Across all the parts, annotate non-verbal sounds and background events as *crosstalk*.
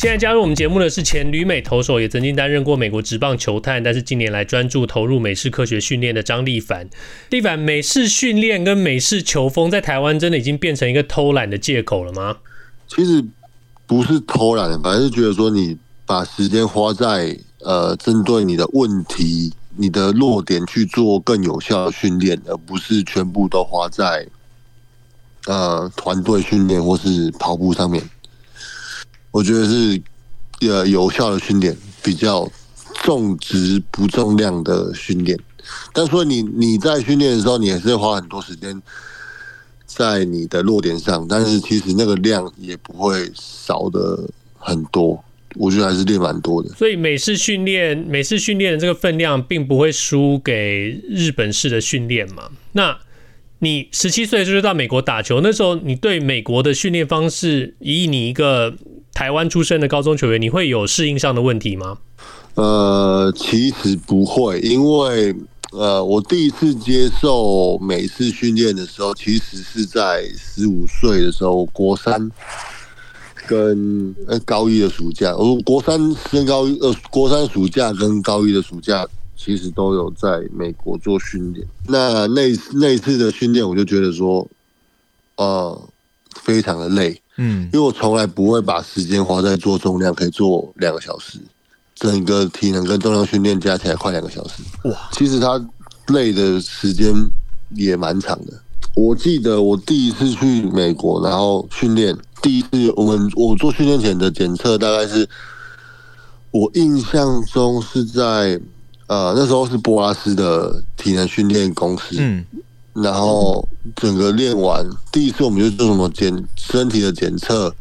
现在加入我们节目的是前旅美投手，也曾经担任过美国职棒球探，但是近年来专注投入美式科学训练的张立凡。立凡，美式训练跟美式球风在台湾真的已经变成一个偷懒的借口了吗？其实不是偷懒，反正是觉得说你把时间花在呃针对你的问题、你的弱点去做更有效的训练，而不是全部都花在呃团队训练或是跑步上面。我觉得是呃有效的训练，比较重质不重量的训练。但是说你你在训练的时候，你也是花很多时间在你的弱点上，但是其实那个量也不会少的很多。我觉得还是练蛮多的。所以美式训练，美式训练的这个分量，并不会输给日本式的训练嘛？那你十七岁就是到美国打球，那时候你对美国的训练方式，以你一个台湾出身的高中球员，你会有适应上的问题吗？呃，其实不会，因为呃，我第一次接受美式训练的时候，其实是在十五岁的时候，国三跟呃高一的暑假，我国三升高一，呃，国三暑假跟高一的暑假，其实都有在美国做训练。那那那一次的训练，我就觉得说，呃，非常的累。嗯，因为我从来不会把时间花在做重量，可以做两个小时，整个体能跟重量训练加起来快两个小时。哇，其实他累的时间也蛮长的。我记得我第一次去美国，然后训练，第一次我们我做训练前的检测，大概是我印象中是在呃那时候是波拉斯的体能训练公司。嗯。然后整个练完，第一次我们就做什么检身体的检测，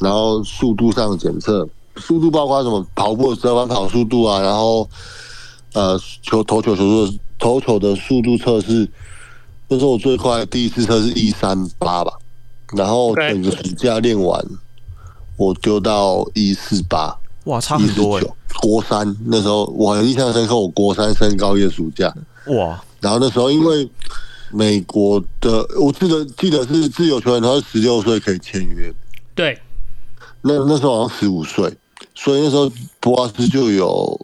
然后速度上的检测，速度包括什么跑步的折返跑速度啊，然后呃球投球球速投球的速度测试，那时候我最快第一次测是一三八吧，然后整个暑假练完，我丢到一四八，哇，差很多哎。国三那时候我很印象深刻，我国三升高一的暑假，哇，然后那时候因为。美国的，我记得记得是自由球员，他是十六岁可以签约。对，那那时候好像十五岁，所以那时候博阿斯就有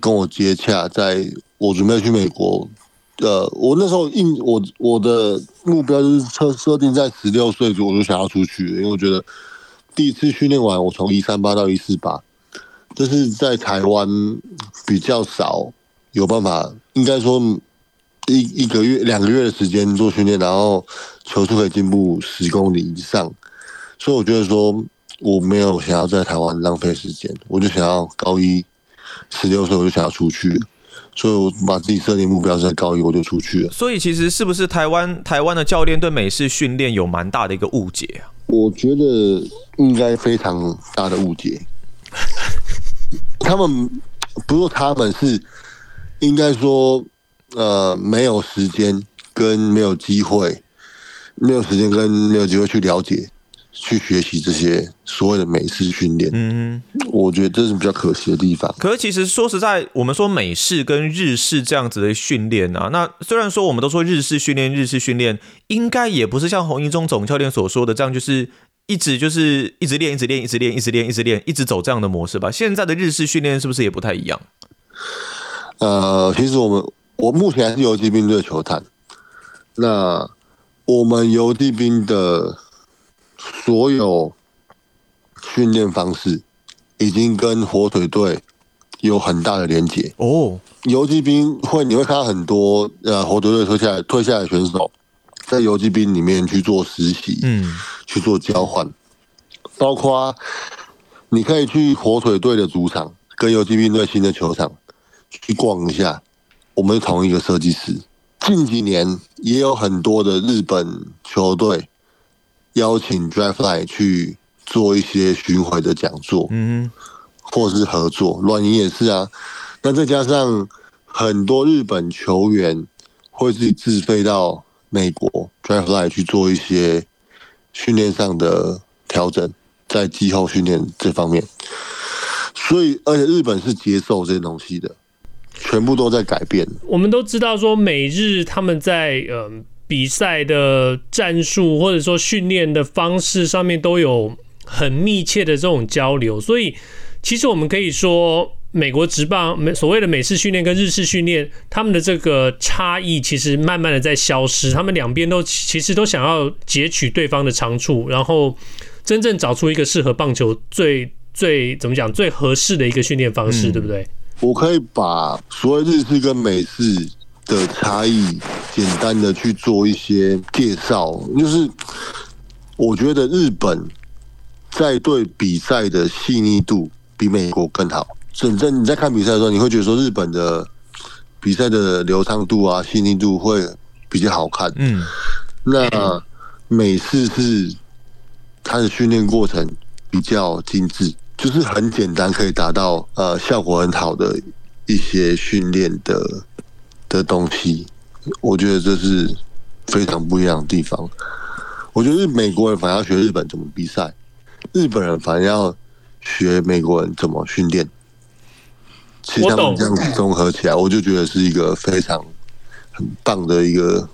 跟我接洽，在我准备去美国。呃，我那时候应我我的目标就是设设定在十六岁，我就想要出去，因为我觉得第一次训练完，我从一三八到一四八，这是在台湾比较少有办法，应该说。一一个月、两个月的时间做训练，然后球速可以进步十公里以上，所以我觉得说我没有想要在台湾浪费时间，我就想要高一十六岁我就想要出去，所以我把自己设定目标是在高一我就出去了。所以其实是不是台湾台湾的教练对美式训练有蛮大的一个误解啊？我觉得应该非常大的误解。他们不是他们是应该说。呃，没有时间跟没有机会，没有时间跟没有机会去了解、去学习这些所谓的美式训练。嗯，我觉得这是比较可惜的地方。可是其实说实在，我们说美式跟日式这样子的训练啊，那虽然说我们都说日式训练，日式训练应该也不是像洪一中总教练所说的这样，就是一直就是一直练、一直练、一直练、一直练、一直练、一直走这样的模式吧？现在的日式训练是不是也不太一样？呃，其实我们。我目前还是游击兵队球探。那我们游击兵的所有训练方式，已经跟火腿队有很大的连结哦。游击兵会，你会看到很多呃火腿队退下来退下来的选手，在游击兵里面去做实习，嗯，去做交换，包括你可以去火腿队的主场，跟游击兵队新的球场去逛一下。我们是同一个设计师。近几年也有很多的日本球队邀请 Draftline 去做一些巡回的讲座，嗯，或是合作。软银也是啊。那再加上很多日本球员会自己自费到美国 Draftline 去做一些训练上的调整，在季后训练这方面。所以，而且日本是接受这些东西的，全部都在改变。我们都知道说，美日他们在呃比赛的战术或者说训练的方式上面都有很密切的这种交流，所以其实我们可以说，美国职棒美所谓的美式训练跟日式训练，他们的这个差异其实慢慢的在消失，他们两边都其实都想要截取对方的长处，然后真正找出一个适合棒球最。最怎么讲最合适的一个训练方式，嗯、对不对？我可以把所谓日式跟美式的差异简单的去做一些介绍，就是我觉得日本在对比赛的细腻度比美国更好。真正你在看比赛的时候，你会觉得说日本的比赛的流畅度啊、细腻度会比较好看。嗯，那美式是它的训练过程比较精致。就是很简单，可以达到呃效果很好的一些训练的的东西，我觉得这是非常不一样的地方。我觉得美国人反而要学日本怎么比赛，日本人反而要学美国人怎么训练。其实他们这样子综合起来，我就觉得是一个非常很棒的一个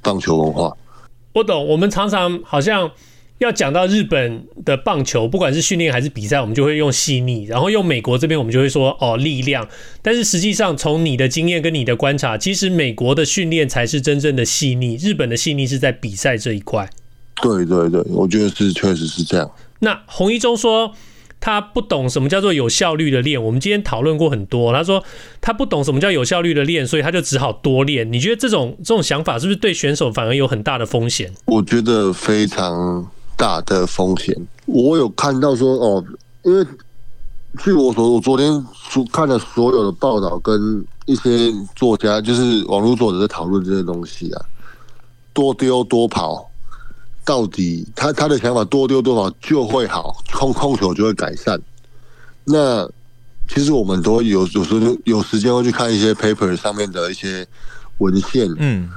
棒球文化。我懂，我们常常好像。要讲到日本的棒球，不管是训练还是比赛，我们就会用细腻；然后用美国这边，我们就会说哦力量。但是实际上，从你的经验跟你的观察，其实美国的训练才是真正的细腻，日本的细腻是在比赛这一块。对对对，我觉得是确实是这样。那洪一中说他不懂什么叫做有效率的练，我们今天讨论过很多。他说他不懂什么叫有效率的练，所以他就只好多练。你觉得这种这种想法是不是对选手反而有很大的风险？我觉得非常。大的风险，我有看到说哦，因为据我所我昨天所看的所有的报道跟一些作家，就是网络作者在讨论这些东西啊，多丢多跑，到底他他的想法多丢多跑就会好，控控球就会改善。那其实我们都有有时候有时间会去看一些 paper 上面的一些文献，嗯，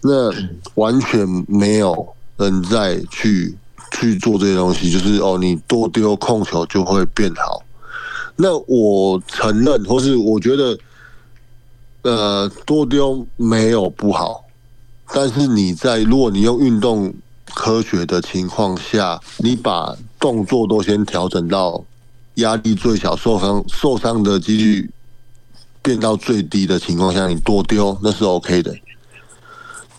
那完全没有人在去。去做这些东西，就是哦，你多丢控球就会变好。那我承认，或是我觉得，呃，多丢没有不好，但是你在如果你用运动科学的情况下，你把动作都先调整到压力最小、受伤受伤的几率变到最低的情况下，你多丢那是 OK 的。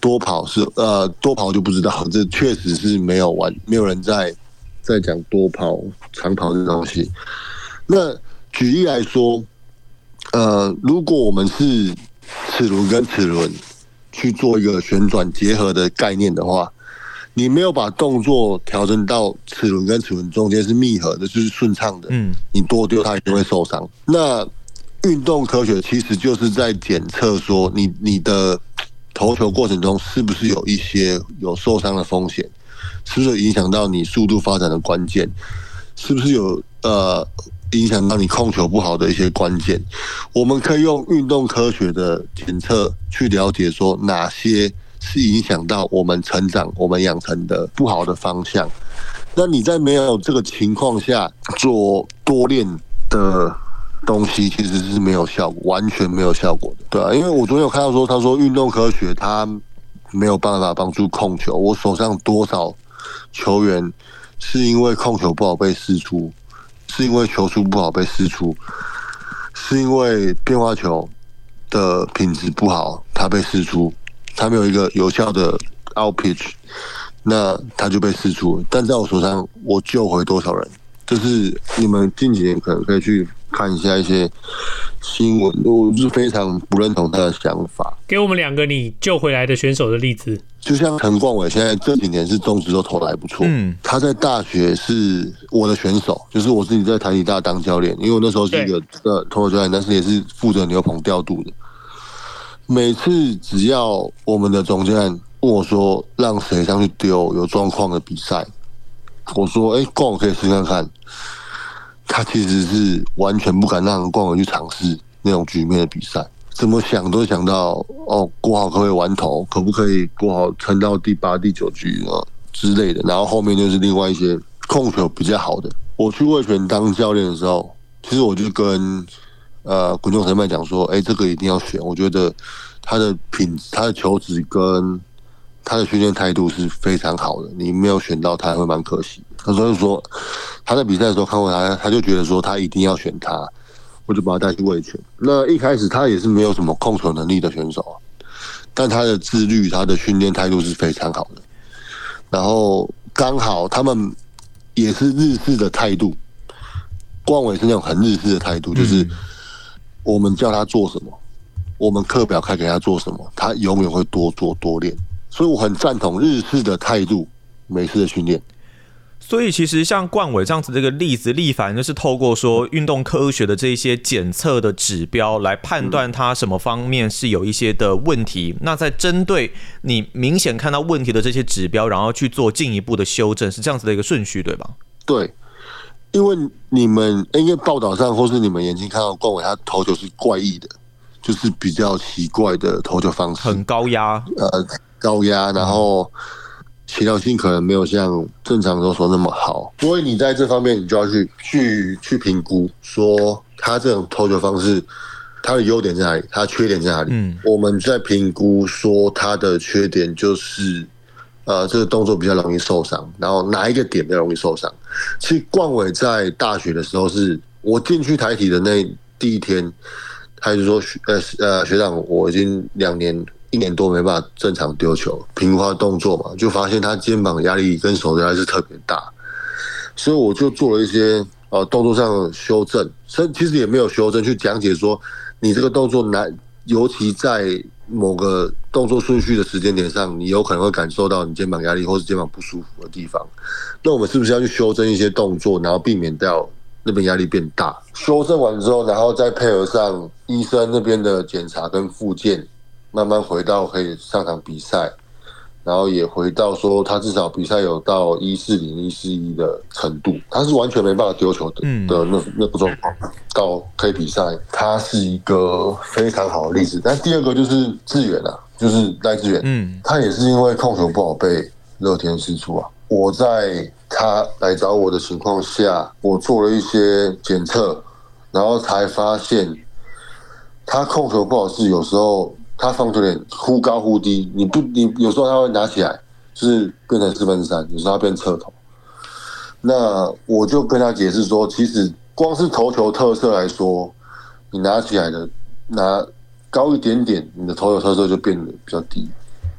多跑是呃，多跑就不知道，这确实是没有玩，没有人在在讲多跑、长跑这东西。那举例来说，呃，如果我们是齿轮跟齿轮去做一个旋转结合的概念的话，你没有把动作调整到齿轮跟齿轮中间是密合的，就是顺畅的，嗯，你多丢它一定会受伤。那运动科学其实就是在检测说你你的。投球过程中是不是有一些有受伤的风险？是不是影响到你速度发展的关键？是不是有呃影响到你控球不好的一些关键？我们可以用运动科学的检测去了解说哪些是影响到我们成长、我们养成的不好的方向。那你在没有这个情况下做多练的？东西其实是没有效果，完全没有效果的，对啊，因为我昨天有看到说，他说运动科学他没有办法帮助控球。我手上多少球员是因为控球不好被试出，是因为球速不好被试出，是因为变化球的品质不好，他被试出，他没有一个有效的 out pitch，那他就被试出。但在我手上，我救回多少人？就是你们近几年可能可以去。看一下一些新闻，我是非常不认同他的想法。给我们两个你救回来的选手的例子，就像陈冠伟，现在这几年是中职都投的还不错。嗯，他在大学是我的选手，就是我自己在台体大当教练，因为我那时候是一个呃投手教练，但是也是负责牛棚调度的。每次只要我们的总教练问我说让谁上去丢有状况的比赛，我说哎，冠伟可以试看看。他其实是完全不敢让冠伟去尝试那种局面的比赛，怎么想都想到哦，国豪可不可以玩投，可不可以国豪撑到第八、第九局啊之类的。然后后面就是另外一些控球比较好的。我去味全当教练的时候，其实我就跟呃滚动裁判讲说，哎、这个一定要选。我觉得他的品、他的球质跟他的训练态度是非常好的。你没有选到他，会蛮可惜。他所以说他在比赛的时候看过他，他就觉得说他一定要选他。我就把他带去卫权。那一开始他也是没有什么控球能力的选手啊，但他的自律、他的训练态度是非常好的。然后刚好他们也是日式的态度，冠伟是那种很日式的态度，就是我们叫他做什么，我们课表开给他做什么，他永远会多做多练。所以我很赞同日式的态度，美式的训练。所以其实像冠伟这样子这个例子，力帆就是透过说运动科学的这些检测的指标来判断他什么方面是有一些的问题。那在针对你明显看到问题的这些指标，然后去做进一步的修正，是这样子的一个顺序，对吧？对，因为你们因为报道上或是你们眼睛看到冠伟他投球是怪异的，就是比较奇怪的投球方式，很高压，呃，高压，然后。协调性可能没有像正常投手那么好，所以你在这方面你就要去去去评估，说他这种投球方式，他的优点在哪里，他缺点在哪里？嗯，我们在评估说他的缺点就是，呃，这个动作比较容易受伤，然后哪一个点比较容易受伤？其实冠伟在大学的时候是，我进去台体的那第一天，他就说，呃呃，学长，我已经两年。一年多没办法正常丢球，平滑动作嘛，就发现他肩膀压力跟手压力是特别大，所以我就做了一些呃动作上的修正，其实也没有修正，去讲解说你这个动作难，尤其在某个动作顺序的时间点上，你有可能会感受到你肩膀压力或是肩膀不舒服的地方，那我们是不是要去修正一些动作，然后避免掉那边压力变大？修正完之后，然后再配合上医生那边的检查跟复健。慢慢回到可以上场比赛，然后也回到说他至少比赛有到一四零一四一的程度，他是完全没办法丢球的的那那个状况，到可以比赛，他是一个非常好的例子。但第二个就是志远啊，就是赖志远，嗯，他也是因为控球不好被乐天释出啊。我在他来找我的情况下，我做了一些检测，然后才发现他控球不好是有时候。他放球点忽高忽低，你不，你有时候他会拿起来，就是变成四分三，有时候他变侧投。那我就跟他解释说，其实光是投球特色来说，你拿起来的拿高一点点，你的投球特色就变得比较低，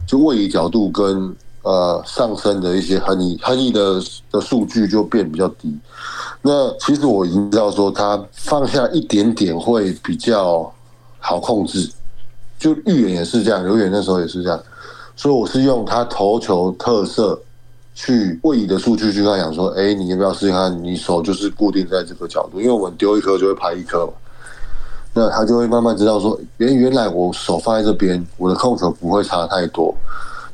就位移角度跟呃上升的一些横移横移的的数据就变比较低。那其实我已经知道说，他放下一点点会比较好控制。就预言也是这样，刘远那时候也是这样，所以我是用他投球特色去位移的数据去跟他讲说，哎，你要不要试试看？你手就是固定在这个角度，因为我们丢一颗就会拍一颗嘛，那他就会慢慢知道说，原原来我手放在这边，我的控球不会差太多，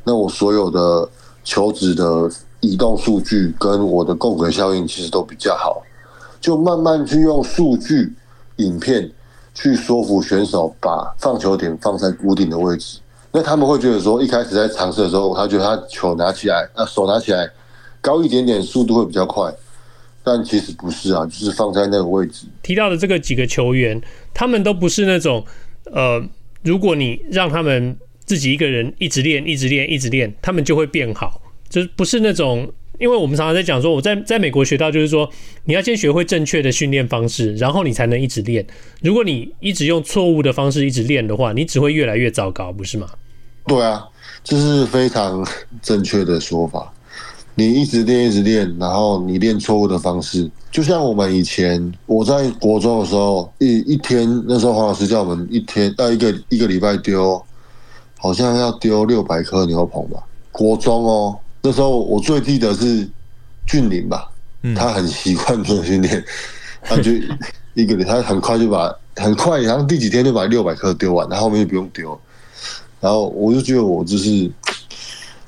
那我所有的球子的移动数据跟我的共轨效应其实都比较好，就慢慢去用数据影片。去说服选手把放球点放在固定的位置，那他们会觉得说，一开始在尝试的时候，他觉得他球拿起来，那手拿起来高一点点，速度会比较快，但其实不是啊，就是放在那个位置。提到的这个几个球员，他们都不是那种，呃，如果你让他们自己一个人一直练、一直练、一直练，他们就会变好，就是不是那种。因为我们常常在讲说，我在在美国学到就是说，你要先学会正确的训练方式，然后你才能一直练。如果你一直用错误的方式一直练的话，你只会越来越糟糕，不是吗？对啊，这是非常正确的说法。你一直练，一直练，然后你练错误的方式，就像我们以前我在国中的时候，一一天那时候黄老师叫我们一天到一个一个礼拜丢，好像要丢六百颗牛棚吧，国中哦。那时候我最记得是俊霖吧，他很习惯做训练，他就一个人他很快就把很快，然后第几天就把六百颗丢完，然后后面就不用丢。然后我就觉得我就是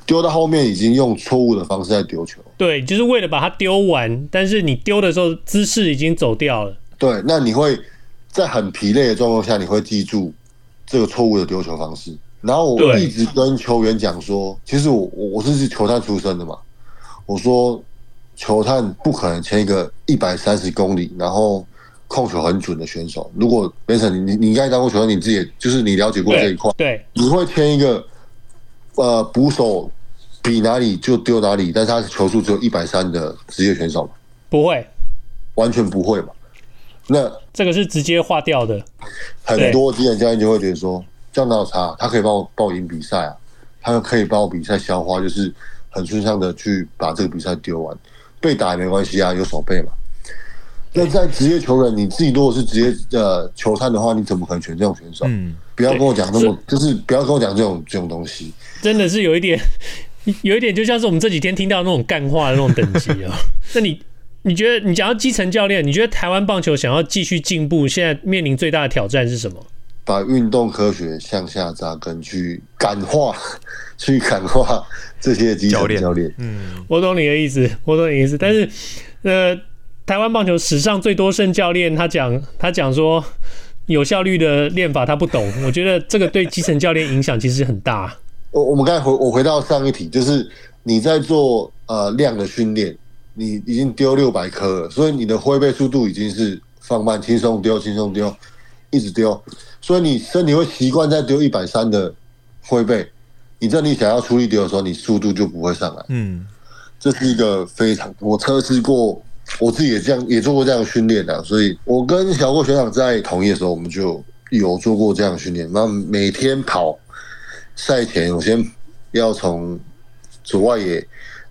丢到后面已经用错误的方式在丢球。对，就是为了把它丢完，但是你丢的时候姿势已经走掉了。对，那你会在很疲累的状况下，你会记住这个错误的丢球方式。然后我一直跟球员讲说，其实我我我是球探出身的嘛，我说球探不可能签一个一百三十公里，然后控球很准的选手。如果 Benson 你你应该当过球探，你自己就是你了解过这一块，对，你会签一个呃捕手比哪里就丢哪里，但是他球速只有一百三的职业选手吗？不会，完全不会嘛。那这个是直接划掉的。很多经验教练就会觉得说，这样哪有差？他可以帮我帮我赢比赛啊，他可以帮我比赛消化，就是很顺畅的去把这个比赛丢完，被打也没关系啊，有手背嘛。那在职业球员，你自己如果是职业呃球探的话，你怎么可能选这种选手？嗯，不要跟我讲那么，就是不要跟我讲这种这种东西。真的是有一点，有一点就像是我们这几天听到那种干话的那种等级啊。*laughs* 那你？你觉得你讲到基层教练，你觉得台湾棒球想要继续进步，现在面临最大的挑战是什么？把运动科学向下扎根，去感化，*laughs* 去感化这些基层教练。嗯，我懂你的意思，我懂你的意思。但是，呃，台湾棒球史上最多胜教练，他讲他讲说有效率的练法他不懂。我觉得这个对基层教练影响其实很大。我我们刚才回我回到上一题，就是你在做呃量的训练。你已经丢六百颗了，所以你的挥背速度已经是放慢，轻松丢，轻松丢，一直丢，所以你身体会习惯在丢一百三的挥背。你这里想要出力丢的时候，你速度就不会上来。嗯，这是一个非常我测试过，我自己也这样也做过这样的训练的，所以我跟小郭学长在同一的时候，我们就有做过这样的训练。那每天跑赛前，我先要从左外野，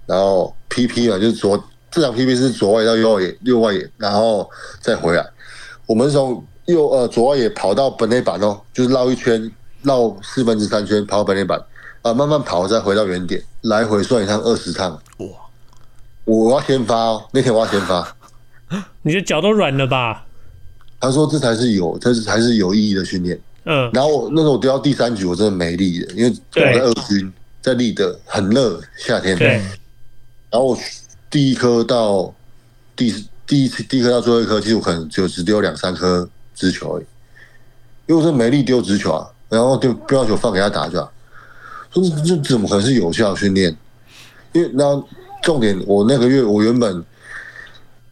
然后 PP 嘛，就是左。这场 PP 是左外野到右外野，右外野，然后再回来。我们从右呃左外野跑到本垒板哦，就是绕一圈，绕四分之三圈跑到本垒板，啊，慢慢跑再回到原点，来回算一趟二十趟。哇！我要先发哦，那天我要先发。*laughs* 你的脚都软了吧？他说这才是有，这是才是有意义的训练。嗯。然后我那时候我丢到第三局，我真的没力了，因为我在二军，在立德很热，夏天。对。然后我。第一颗到第第一次第一颗到最后一颗，其实我可能就只丢两三颗直球而已，因为我是没力丢直球啊，然后就不要求放给他打就好。说这这怎么可能是有效训练？因为那重点，我那个月我原本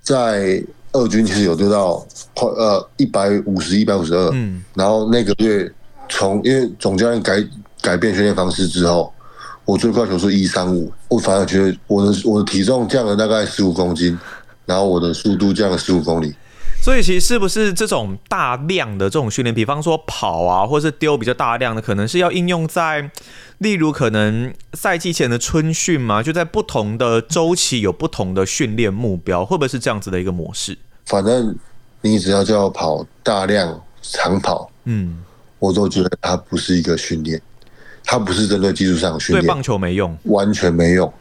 在二军其实有丢到快呃一百五十一百五十二，嗯，然后那个月从因为总教练改改变训练方式之后。我最快球是一三五，我反而觉得我的我的体重降了大概十五公斤，然后我的速度降了十五公里。所以其实是不是这种大量的这种训练，比方说跑啊，或是丢比较大量的，可能是要应用在，例如可能赛季前的春训嘛，就在不同的周期有不同的训练目标，会不会是这样子的一个模式？反正你只要叫我跑大量长跑，嗯，我都觉得它不是一个训练。它不是针对技术上的训练，对棒球没用，完全没用。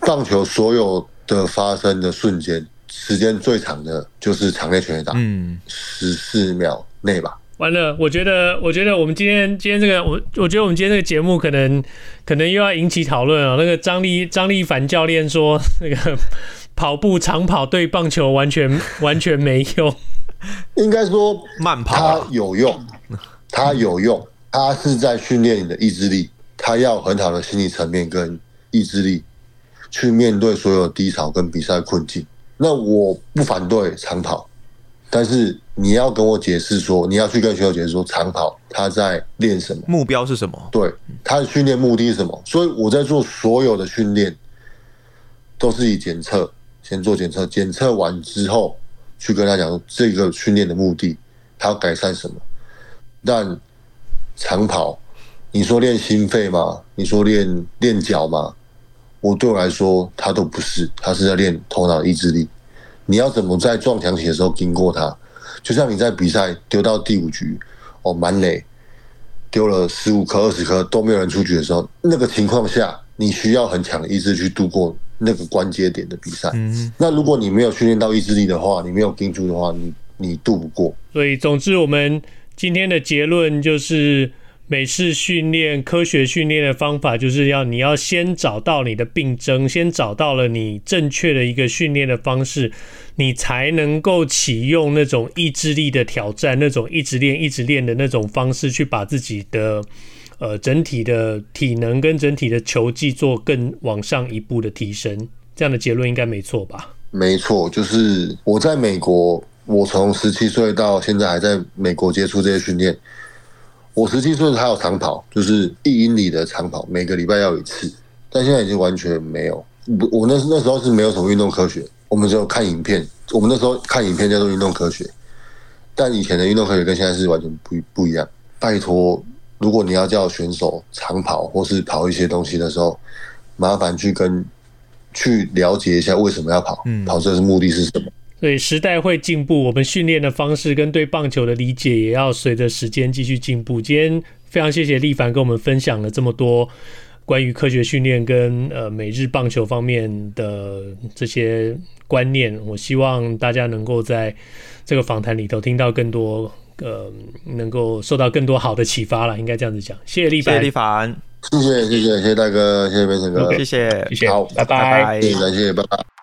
棒球所有的发生的瞬间，时间最长的就是场内全垒打，嗯，十四秒内吧。完了，我觉得，我觉得我们今天今天这个，我我觉得我们今天这个节目可能可能又要引起讨论啊。那个张力张力凡教练说，那个 *laughs* 跑步长跑对棒球完全 *laughs* 完全没用，应该说慢跑它有用，它有用，它是在训练你的意志力。他要很好的心理层面跟意志力，去面对所有低潮跟比赛困境。那我不反对长跑，但是你要跟我解释说，你要去跟选手解释说，长跑他在练什么，目标是什么？对，他的训练目的是什么？所以我在做所有的训练，都是以检测，先做检测，检测完之后去跟他讲这个训练的目的，他要改善什么。但长跑。你说练心肺吗？你说练练脚吗？我对我来说，他都不是，他是在练头脑意志力。你要怎么在撞墙期的时候经过他？就像你在比赛丢到第五局，哦，满垒丢了十五颗、二十颗都没有人出局的时候，那个情况下，你需要很强的意志去度过那个关节点的比赛。嗯。那如果你没有训练到意志力的话，你没有盯住的话，你你度不过。所以，总之，我们今天的结论就是。美式训练、科学训练的方法，就是要你要先找到你的病症，先找到了你正确的一个训练的方式，你才能够启用那种意志力的挑战，那种一直练、一直练的那种方式，去把自己的呃整体的体能跟整体的球技做更往上一步的提升。这样的结论应该没错吧？没错，就是我在美国。我从十七岁到现在还在美国接触这些训练。我十七岁还有长跑，就是一英里的长跑，每个礼拜要有一次。但现在已经完全没有。我那那时候是没有什么运动科学，我们只有看影片。我们那时候看影片叫做运动科学，但以前的运动科学跟现在是完全不不一样。拜托，如果你要叫选手长跑或是跑一些东西的时候，麻烦去跟去了解一下为什么要跑，跑这是目的是什么。所以时代会进步，我们训练的方式跟对棒球的理解也要随着时间继续进步。今天非常谢谢力凡跟我们分享了这么多关于科学训练跟呃每日棒球方面的这些观念。我希望大家能够在这个访谈里头听到更多，呃，能够受到更多好的启发了。应该这样子讲。谢谢力凡，谢谢力帆，谢谢谢谢谢谢大哥，谢谢变成哥，谢谢谢谢，好，拜拜，谢谢感谢，拜拜。